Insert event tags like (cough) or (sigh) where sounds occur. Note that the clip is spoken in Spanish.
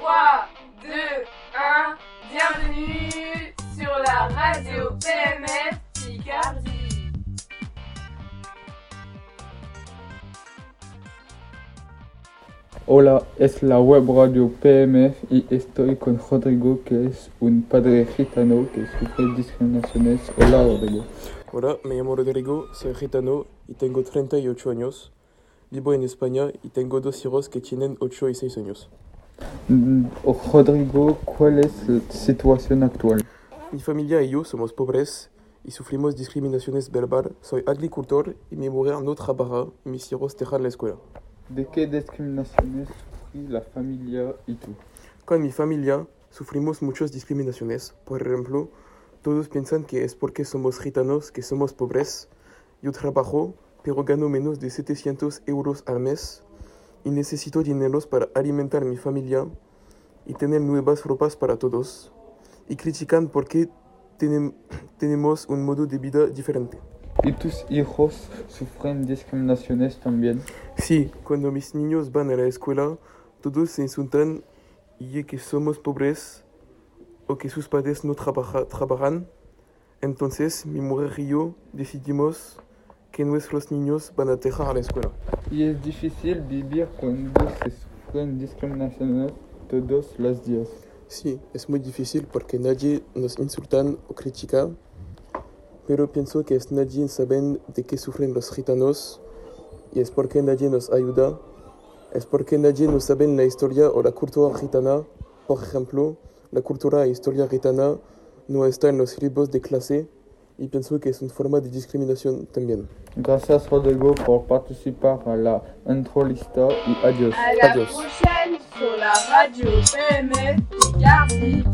3, 2, 1, bienvenue sur la radio PMF Picardie. Hola, es la web radio PMF y estoy con Rodrigo, que es un padre gitano que sufre discriminaciones. Hola, Rodrigo. Hola, me llamo Rodrigo, soy gitano y tengo 38 años. Vivo en España y tengo dos hijos que tienen 8 y 6 años. Mm, Rodrigo, ¿cuál es la situación actual? Mi familia y yo somos pobres y sufrimos discriminaciones verbal. Soy agricultor y mi mujer no trabaja y mis hijos dejan la escuela. ¿De qué discriminaciones sufrí la familia y tú? Con mi familia sufrimos muchas discriminaciones. Por ejemplo, todos piensan que es porque somos gitanos que somos pobres. Yo trabajo, pero gano menos de 700 euros al mes y necesito dinero para alimentar mi familia y tener nuevas ropas para todos. Y critican porque tenem- (clears throat) tenemos un modo de vida diferente. ¿Y tus hijos sufren discriminaciones también? Sí, cuando mis niños van a la escuela, todos se insultan y que somos pobres o que sus padres no trabaja- trabajan. Entonces, mi mujer y yo decidimos que nuestros niños van a dejar la escuela. Y es difícil vivir cuando se sufren discriminaciones todos los días. Sí, es muy difícil porque nadie nos insultan o critica, pero pienso que es nadie saben de qué sufren los gitanos y es porque nadie nos ayuda, es porque nadie nos sabe la historia o la cultura gitana. Por ejemplo, la cultura e historia gitana no está en los libros de clase y pienso que es una forma de discriminación también. Gracias, Rodrigo, por participar a la entrevista y adiós. À la Adios. prochaine sur la radio PMF Picardie.